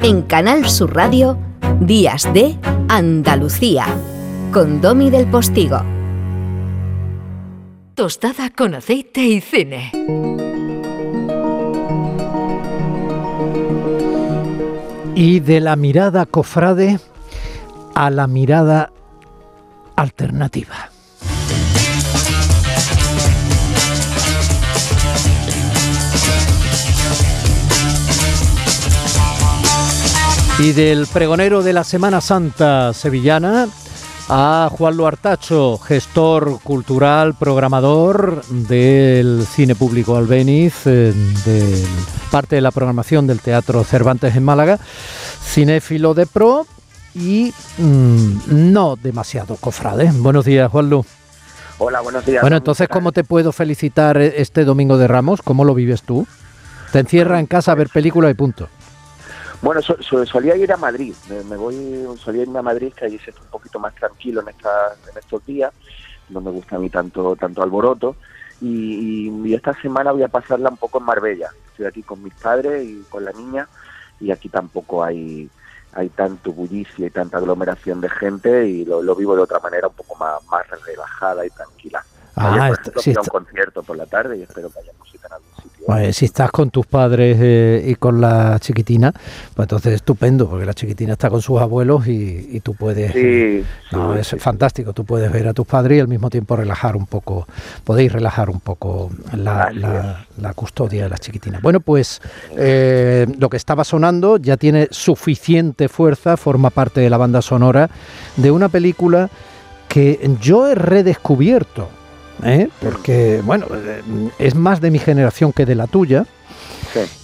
En Canal Sur Radio, Días de Andalucía, con Domi del Postigo. Tostada con aceite y cine. Y de la mirada cofrade a la mirada alternativa. Y del pregonero de la Semana Santa sevillana a Juan Luartacho, gestor cultural, programador del Cine Público Albeniz, eh, de parte de la programación del Teatro Cervantes en Málaga, cinéfilo de pro y mm, no demasiado cofrade. Buenos días, Juan Lu. Hola, buenos días. Bueno, entonces, ¿cómo te puedo felicitar este Domingo de Ramos? ¿Cómo lo vives tú? Te encierra en casa a ver películas y punto. Bueno, solía ir a Madrid, me, voy, solía irme a Madrid, que allí se está un poquito más tranquilo en, esta, en estos días, no me gusta a mí tanto, tanto alboroto, y, esta semana voy a pasarla un poco en Marbella, estoy aquí con mis padres y con la niña, y aquí tampoco hay hay tanto bullicio y tanta aglomeración de gente y lo, vivo de otra manera un poco más, más relajada y tranquila. Ah, un concierto por la tarde y espero que haya sitio. Pues si estás con tus padres eh, y con la chiquitina, pues entonces estupendo, porque la chiquitina está con sus abuelos y, tú puedes... Sí, no, es fantástico, tú puedes ver a tus padres y al mismo tiempo relajar un poco, podéis relajar un poco la, custodia de la chiquitina. Bueno, pues eh, lo que estaba sonando ya tiene suficiente fuerza, forma parte de la banda sonora de una película que yo he redescubierto ¿eh? porque, bueno, eh, es más de mi generación que de la tuya.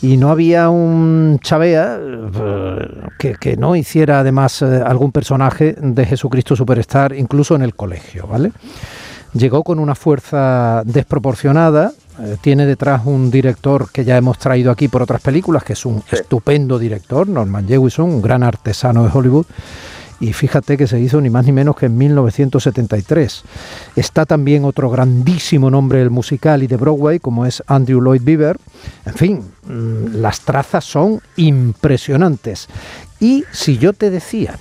Y no había un chavea eh, que, no hiciera además algún personaje de Jesucristo Superstar, incluso en el colegio, ¿vale? Llegó con una fuerza desproporcionada, tiene detrás un director que ya hemos traído aquí por otras películas, que es un estupendo director, Norman Jewison, un gran artesano de Hollywood y fíjate que se hizo ni más ni menos que en 1973. Está también otro grandísimo nombre del musical y de Broadway, como es Andrew Lloyd Webber. En fin, mm, las trazas son impresionantes. Y si yo te decía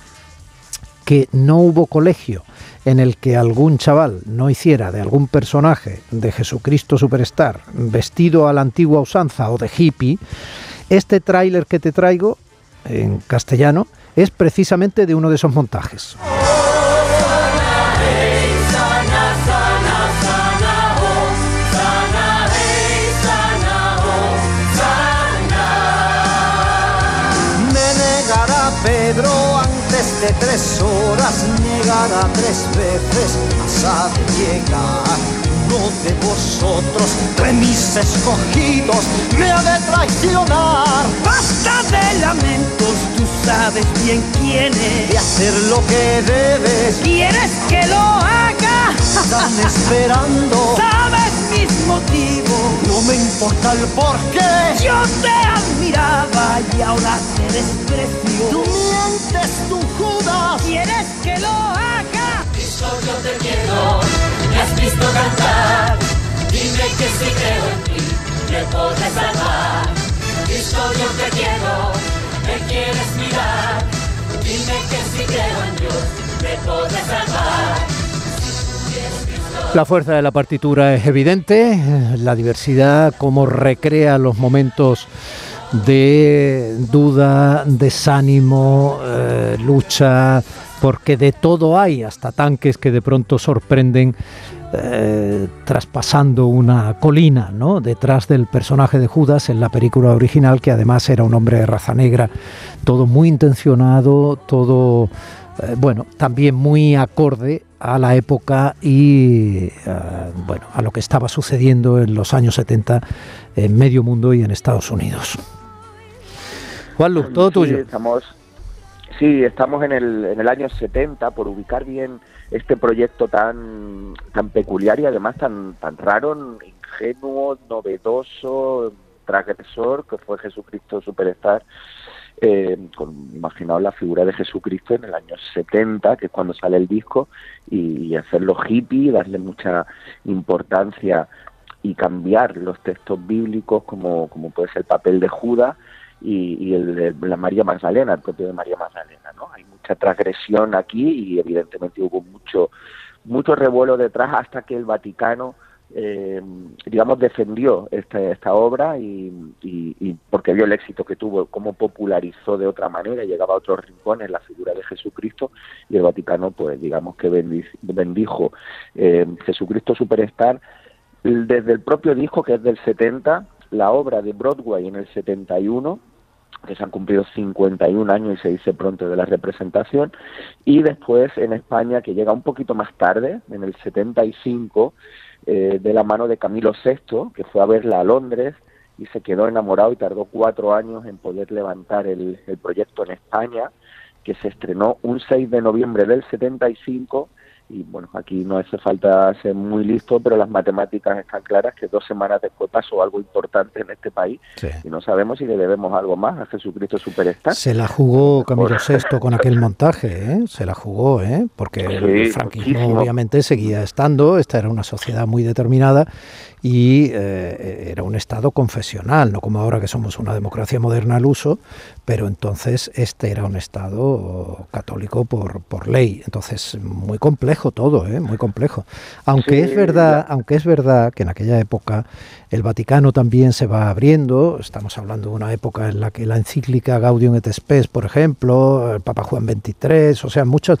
que no hubo colegio en el que algún chaval no hiciera de algún personaje de Jesucristo Superstar vestido a la antigua usanza o de hippie, este tráiler que te traigo en castellano es precisamente de uno de esos montajes. De tres horas, negará tres veces, a sabe de vosotros, de mis escogidos, me ha de traicionar. Basta de lamentos, tú sabes bien quién es. De hacer lo que debes, quieres que lo haga. Están esperando, sabes mis motivos. No me importa el porqué. Yo te admiraba y ahora te desprecio. Tú mientes, tú Judas. ¿Quieres que lo haga? Yo te quiero me has visto cantar, dime que si creo en ti, me puedes salvar. Cristo, yo te quiero, me quieres mirar, dime que si creo en Dios, me puedes salvar. La fuerza de la partitura es evidente, la diversidad, cómo recrea los momentos de duda, desánimo, eh, lucha, porque de todo hay, hasta tanques que de pronto sorprenden eh, traspasando una colina, ¿no? Detrás del personaje de Judas en la película original, que además era un hombre de raza negra, todo muy intencionado, todo, eh, bueno, también muy acorde a la época y, eh, bueno, a lo que estaba sucediendo en los años 70 en medio mundo y en Estados Unidos. Juan Luz, todo tuyo. Estamos Sí, estamos en el, en el año 70 por ubicar bien este proyecto tan, tan peculiar y además tan, tan raro, ingenuo, novedoso, transgresor, que fue Jesucristo Superstar. Eh, imaginaos la figura de Jesucristo en el año 70, que es cuando sale el disco, y, hacerlo hippie, darle mucha importancia y cambiar los textos bíblicos como, como puede ser el papel de Judas y, el de la María Magdalena, el propio de María Magdalena, ¿no? Hay mucha transgresión aquí y evidentemente hubo mucho mucho revuelo detrás hasta que el Vaticano eh, digamos, defendió esta, esta obra y, porque vio el éxito que tuvo, cómo popularizó de otra manera, llegaba a otros rincones la figura de Jesucristo y el Vaticano, pues digamos que bendijo eh, Jesucristo Superstar desde el propio disco que es del 70, la obra de Broadway en el 71, que se han cumplido 51 años y se dice pronto de la representación, y después en España, que llega un poquito más tarde, en el 75, eh, de la mano de Camilo VI, que fue a verla a Londres y se quedó enamorado y tardó cuatro años en poder levantar el, el proyecto en España, que se estrenó un 6 de noviembre del 75 y bueno, aquí no hace falta ser muy listo, pero las matemáticas están claras que dos semanas después pasó algo importante en este país y no sabemos si le debemos algo más a Jesucristo Superstar. Se la jugó Camilo VI con aquel montaje, ¿eh? se la jugó, ¿eh? porque el franquismo obviamente seguía estando, esta era una sociedad muy determinada y eh, era un Estado confesional, no como ahora que somos una democracia moderna al uso, pero entonces este era un Estado católico por, por ley, entonces muy complejo todo, ¿eh? muy complejo. Aunque es verdad, aunque es verdad que en aquella época el Vaticano también se va abriendo, estamos hablando de una época en la que la encíclica Gaudium et Spes, por ejemplo, el Papa Juan XXIII, o sea, muchos,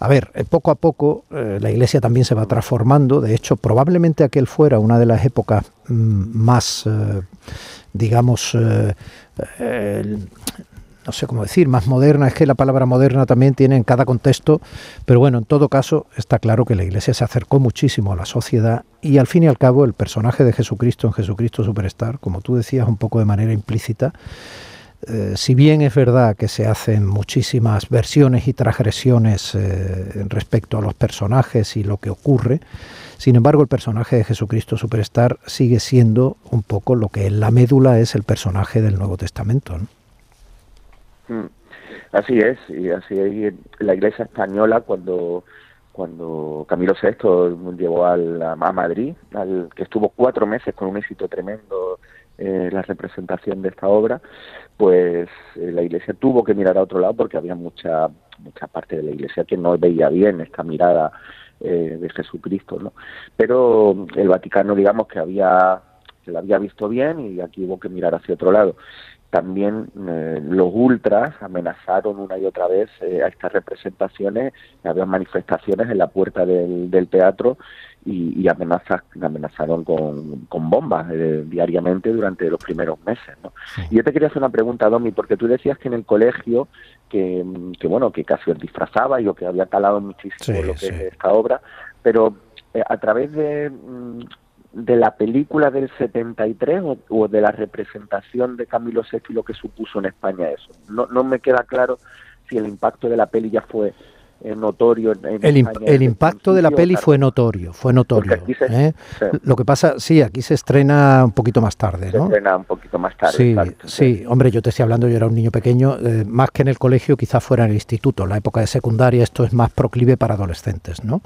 a ver, eh, poco a poco la Iglesia también se va transformando, de hecho probablemente aquel fuera una de las épocas mm, más, eh, digamos, eh, eh, no sé cómo decir, más moderna, es que la palabra moderna también tiene en cada contexto, pero bueno, en todo caso está claro que la Iglesia se acercó muchísimo a la sociedad y al fin y al cabo el personaje de Jesucristo en Jesucristo Superstar, como tú decías un poco de manera implícita, si bien es verdad que se hacen muchísimas versiones y transgresiones respecto a los personajes y lo que ocurre, sin embargo, el personaje de Jesucristo Superstar sigue siendo un poco lo que en la médula es el personaje del Nuevo Testamento. Mm. Así es, y así es la Iglesia española cuando cuando Camilo VI llevó a Madrid, al, que estuvo cuatro meses con un éxito tremendo eh, la representación de esta obra, pues eh, la Iglesia tuvo que mirar a otro lado porque había mucha mucha parte de la Iglesia que no veía bien esta mirada eh, de Jesucristo, ¿no? Pero el Vaticano, digamos que había que lo había visto bien y aquí hubo que mirar hacia otro lado. También eh, los ultras amenazaron una y otra vez eh, a estas representaciones, había manifestaciones en la puerta del, del teatro y, y amenazas, amenazaron con, con bombas diariamente durante los primeros meses. ¿no? Y yo te quería hacer una pregunta, Domi, porque tú decías que en el colegio que, que bueno, que casi os disfrazaba y que había calado muchísimo lo que es esta obra, pero eh, a través de, mm, de la película del 73 o, o, de la representación de Camilo VI lo que supuso en España eso. No, no me queda claro si el impacto de la peli ya fue notorio. el, el impacto de la peli fue notorio, fue notorio. ¿eh? Lo que pasa, sí, aquí se estrena un poquito más tarde, ¿no? Se estrena un poquito más tarde. Sí, sí, hombre, yo te estoy hablando, yo era un niño pequeño, eh, más que en el colegio, quizás fuera en el instituto. La época de secundaria esto es más proclive para adolescentes, ¿no?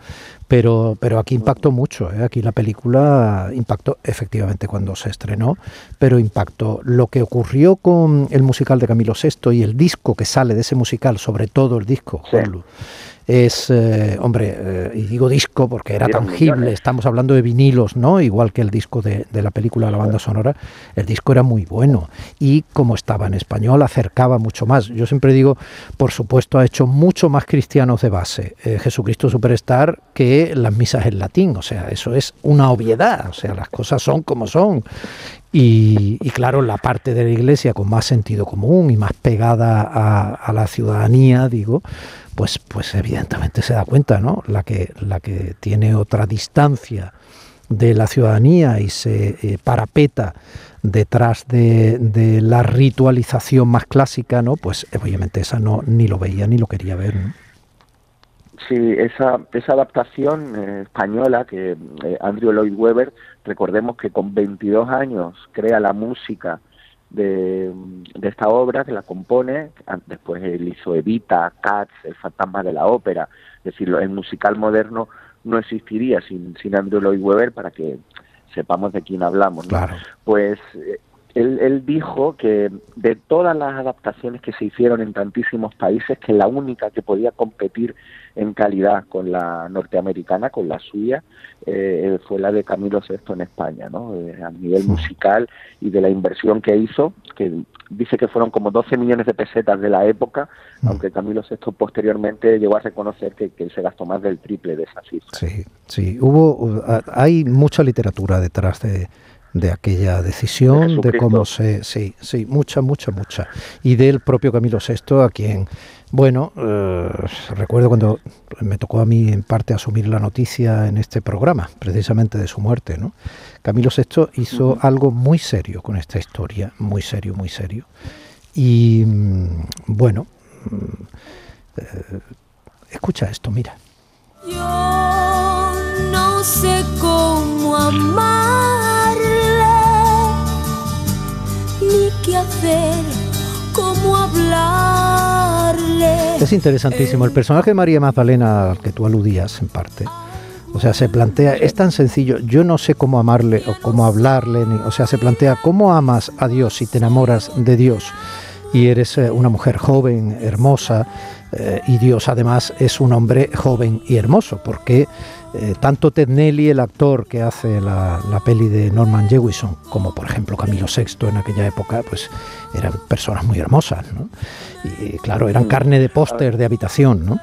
Pero, pero aquí impactó mucho, ¿eh? aquí la película impactó efectivamente cuando se estrenó, pero impactó lo que ocurrió con el musical de Camilo VI y el disco que sale de ese musical, sobre todo el disco, es, eh, hombre, eh, y digo disco porque era tangible, estamos hablando de vinilos, ¿no? Igual que el disco de, la película La banda sonora, el disco era muy bueno y como estaba en español acercaba mucho más. Yo siempre digo, por supuesto, ha hecho mucho más cristianos de base eh, Jesucristo Superstar que las misas en latín, o sea, eso es una obviedad, o sea, las cosas son como son. Y, claro, la parte de la iglesia con más sentido común y más pegada a, a la ciudadanía, digo, pues, pues evidentemente se da cuenta, ¿no? La que, la que tiene otra distancia de la ciudadanía y se eh, parapeta detrás de, la ritualización más clásica, ¿no? Pues obviamente esa no ni lo veía ni lo quería ver. Sí, esa, esa adaptación eh, española que eh, Andrew Lloyd Webber, recordemos que con 22 años crea la música de, esta obra, que la compone, después él hizo Evita, Cats, El fantasma de la ópera, es decir, el musical moderno no existiría sin, sin Andrew Lloyd Webber para que sepamos de quién hablamos. Pues él, dijo que de todas las adaptaciones que se hicieron en tantísimos países, que la única que podía competir en calidad con la norteamericana, con la suya, eh, fue la de Camilo VI en España, ¿no? Eh, a nivel musical y de la inversión que hizo, que dice que fueron como 12 millones de pesetas de la época, mm. aunque Camilo VI posteriormente llegó a reconocer que, que, se gastó más del triple de esa cifra. Sí, sí, hubo, hay mucha literatura detrás de de aquella decisión, de, cómo se... Sí, sí, mucha, mucha, mucha. Y del propio Camilo VI, a quien, bueno, eh, recuerdo cuando me tocó a mí en parte asumir la noticia en este programa, precisamente de su muerte, ¿no? Camilo VI hizo algo muy serio con esta historia, muy serio, muy serio. Y mm, bueno, mm, eh, escucha esto, mira. Yo no sé cómo amar cómo hablarle. Es interesantísimo. El personaje de María Magdalena al que tú aludías en parte. O sea, se plantea, es tan sencillo, yo no sé cómo amarle o cómo hablarle, ni, o sea, se plantea cómo amas a Dios si te enamoras de Dios y eres eh, una mujer joven, hermosa, eh, y Dios además es un hombre joven y hermoso, porque eh, tanto Ted Nelly, el actor que hace la, peli de Norman Jewison, como por ejemplo Camilo VI en aquella época, pues eran personas muy hermosas, ¿no? Y claro, eran carne de póster de habitación, ¿no?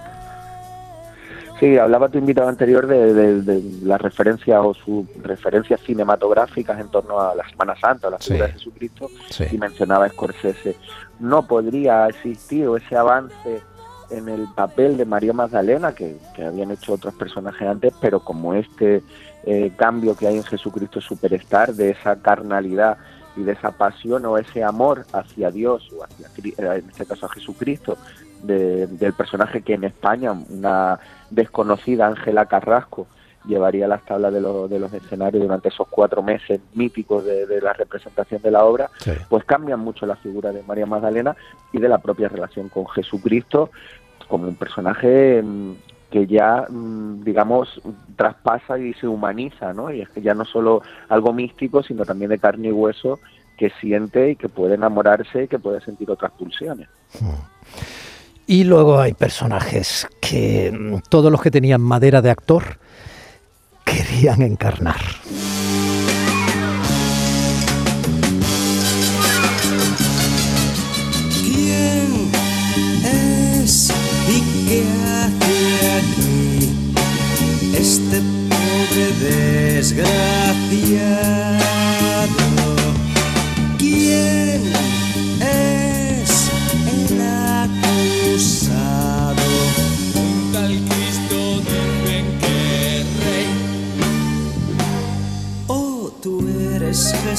Sí, hablaba tu invitado anterior de, de, las referencias o sus referencias cinematográficas en torno a la Semana Santa, a la figura de Jesucristo, y mencionaba Scorsese. No podría existir ese avance en el papel de María Magdalena, que, habían hecho otros personajes antes, pero como este eh, cambio que hay en Jesucristo Superstar, de esa carnalidad y de esa pasión o ese amor hacia Dios, o hacia, eh, en este caso a Jesucristo, del personaje que en España, una desconocida Ángela Carrasco, llevaría las tablas de, de, los escenarios durante esos cuatro meses míticos de, la representación de la obra, pues cambian mucho la figura de María Magdalena y de la propia relación con Jesucristo como un personaje mm, que ya, mm, digamos, traspasa y se humaniza, ¿no? Y es que ya no solo algo místico, sino también de carne y hueso que siente y que puede enamorarse y que puede sentir otras pulsiones. Y luego hay personajes que mm, todos los que tenían madera de actor querían encarnar. ¿Quién es y qué hace aquí este pobre desgraciado?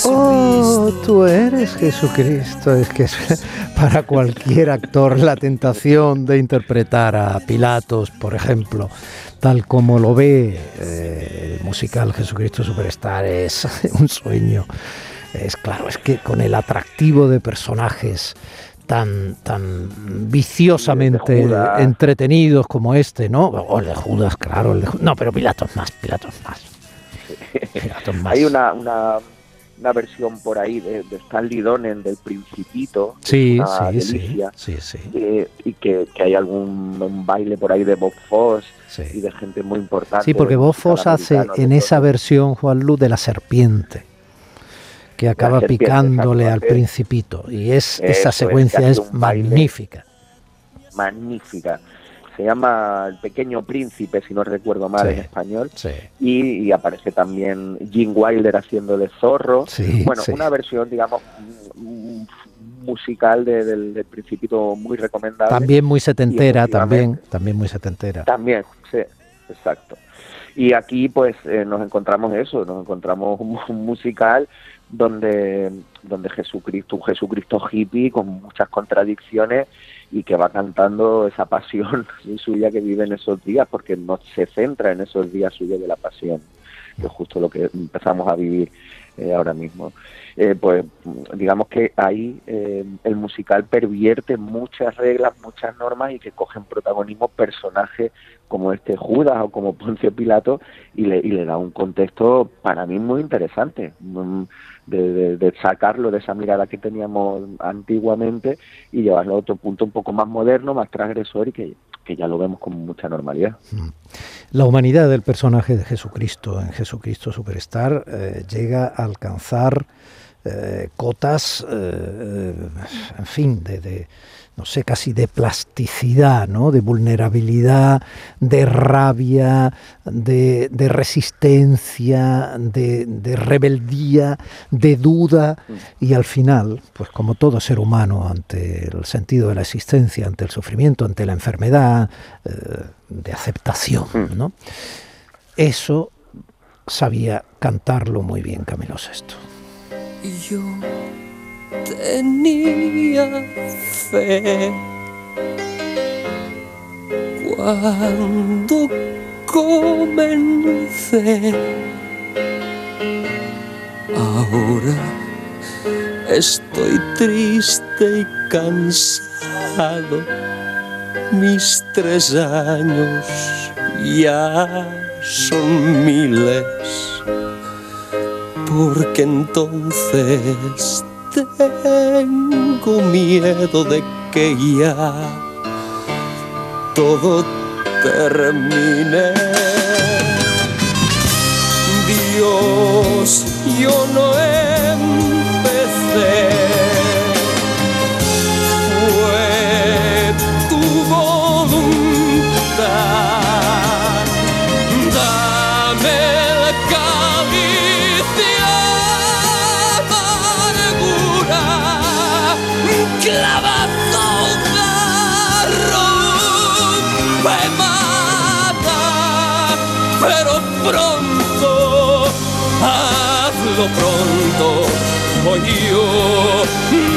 Oh, tú eres Jesucristo. Es que es para cualquier actor la tentación de interpretar a Pilatos, por ejemplo, tal como lo ve eh, el musical Jesucristo Superstar, es un sueño. Es claro, es que con el atractivo de personajes tan, tan viciosamente entretenidos como este, ¿no? O el de Judas, claro. El de, no, pero Pilatos más, Pilatos más. Hay una, una, una, versión por ahí de, de Stanley Donen del Principito. Sí, sí, sí, sí, y que, que, hay algún baile por ahí de Bob Foss y de gente muy importante. Sí, porque Bob Foss hace en esa versión, Juan Luz, de la serpiente que acaba picándole al principito y es esa secuencia es magnífica magnífica se llama El Pequeño Príncipe, si no recuerdo mal en español, y, aparece también Gene Wilder haciendo de zorro. bueno, una versión, digamos, musical del, Principito muy recomendable. También muy setentera, también, también muy setentera. También, sí, exacto. Y aquí pues eh, nos encontramos eso, nos encontramos un, musical donde, donde Jesucristo, un Jesucristo hippie con muchas contradicciones y que va cantando esa pasión suya que vive en esos días, porque no se centra en esos días suyos de la pasión, que es justo lo que empezamos a vivir eh, ahora mismo. Eh, pues digamos que ahí eh, el musical pervierte muchas reglas, muchas normas y que cogen protagonismo personajes como este Judas o como Poncio Pilato y le, y le da un contexto para mí muy interesante. Mm, de, sacarlo de esa mirada que teníamos antiguamente y llevarlo a otro punto un poco más moderno, más transgresor y que, ya lo vemos con mucha normalidad. Mm. La humanidad del personaje de Jesucristo en Jesucristo Superstar llega a alcanzar eh, cotas, eh, en fin, de no sé, casi de plasticidad, ¿no? de vulnerabilidad, de rabia, de, resistencia, de, rebeldía, de duda y al final, pues como todo ser humano ante el sentido de la existencia, ante el sufrimiento, ante la enfermedad, eh, de aceptación. ¿no? Eso sabía cantarlo muy bien Camilo VI. Yo tenía fe cuando comencé. Ahora estoy triste y cansado. Mis tres años ya son miles. Porque entonces tengo miedo de que ya todo termine. Dios, yo no empecé.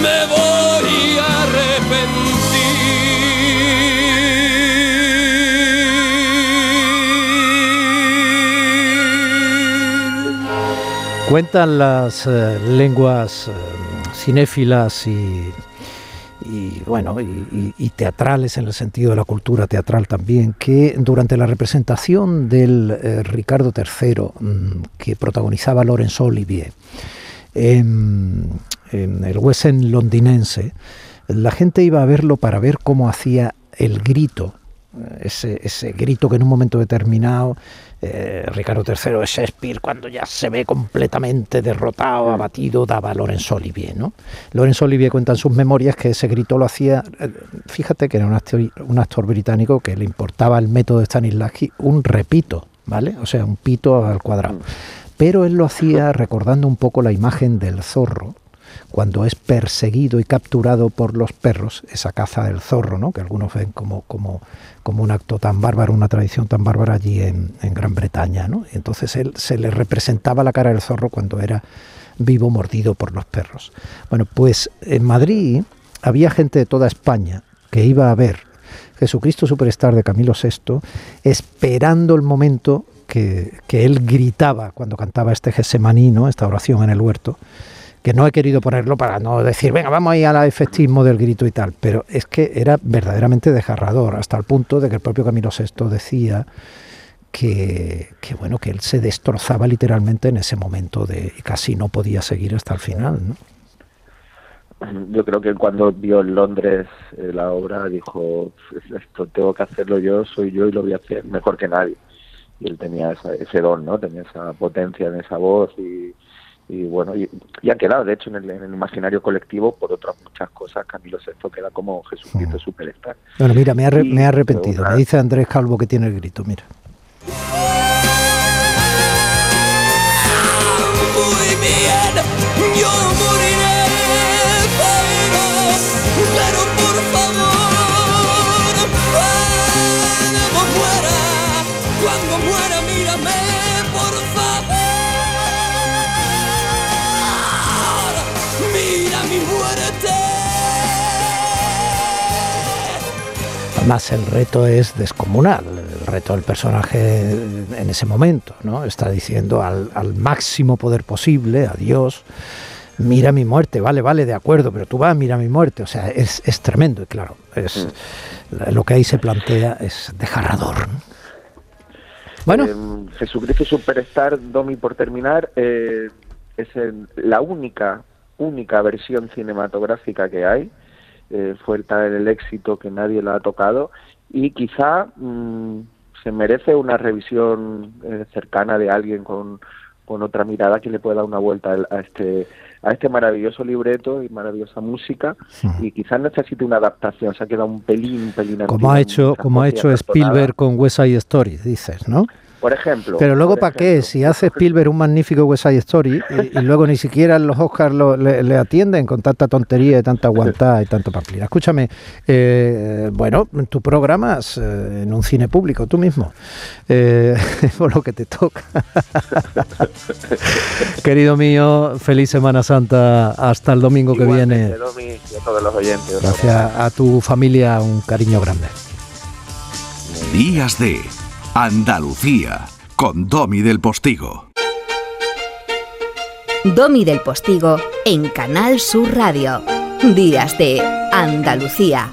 Me voy a arrepentir. Cuentan las eh, lenguas eh, cinéfilas y bueno, y, teatrales en el sentido de la cultura teatral también, que durante la representación del eh, Ricardo III mm, que protagonizaba Laurence Olivier en, el West End londinense, la gente iba a verlo para ver cómo hacía el grito, eh, ese, ese grito que en un momento determinado eh, Ricardo III de Shakespeare, cuando ya se ve completamente derrotado, abatido, daba a Laurence Olivier. ¿no? Laurence Olivier cuenta en sus memorias que ese grito lo hacía, eh, fíjate que era un actor, británico que le importaba el método de Stanislavski, un repito, ¿vale? O sea, un pito al cuadrado. Pero él lo hacía recordando un poco la imagen del zorro, cuando es perseguido y capturado por los perros, esa caza del zorro, ¿no? que algunos ven como, como, como un acto tan bárbaro, una tradición tan bárbara allí en, Gran Bretaña. ¿no? Y entonces él se le representaba la cara del zorro cuando era vivo mordido por los perros. Bueno, pues en Madrid había gente de toda España que iba a ver Jesucristo Superstar de Camilo VI, esperando el momento que, que él gritaba cuando cantaba este Gesemaní, esta oración en el huerto, que no he querido ponerlo para no decir, venga, vamos ahí al efectismo del grito y tal, pero es que era verdaderamente desgarrador, hasta el punto de que el propio Camilo VI decía que, bueno, que él se destrozaba literalmente en ese momento de y casi no podía seguir hasta el final, ¿no? Yo creo que cuando vio en Londres eh, la obra dijo, esto tengo que hacerlo yo, soy yo y lo voy a hacer mejor que nadie. Y él tenía ese don, ¿no? Tenía esa potencia en esa voz y, y bueno, y, ha quedado, de hecho, en el, imaginario colectivo, por otras muchas cosas, Camilo VI queda como Jesucristo mm. superstar. Bueno, mira, me, ha me ha arrepentido. Me dice Andrés Calvo que tiene el grito, mira. Además, el reto es descomunal. El reto del personaje en ese momento, ¿no? Está diciendo al, al máximo poder posible, a Dios, mira mi muerte, vale, vale, de acuerdo, pero tú vas, mira mi muerte. O sea, es, es tremendo y claro, es, mm. lo que ahí se plantea es desgarrador. Bueno. Eh, Jesucristo Superstar, Domi, por terminar, eh, es la única, única versión cinematográfica que hay. Eh, fue el, el éxito que nadie lo ha tocado y quizá mm, se merece una revisión eh, cercana de alguien con, con otra mirada que le pueda dar una vuelta a este a este maravilloso libreto y maravillosa música y quizás necesite una adaptación, se ha quedado un pelín, un pelín como ha hecho como ha hecho Spielberg con West Side Story, dices, ¿no? Por ejemplo. Pero luego, ¿para qué? Si hace Spielberg un magnífico West Side Story y, luego ni siquiera los Oscars le, atienden con tanta tontería y tanta aguantada y tanto pamplina. Escúchame, eh, bueno, tú programas eh, en un cine público, tú mismo, eh, por lo que te toca. Querido mío, feliz Semana Santa hasta el domingo que viene. Gracias a tu familia, un cariño grande. Días de Andalucía, con Domi del Postigo. Domi del Postigo en Canal Sur Radio. Días de Andalucía.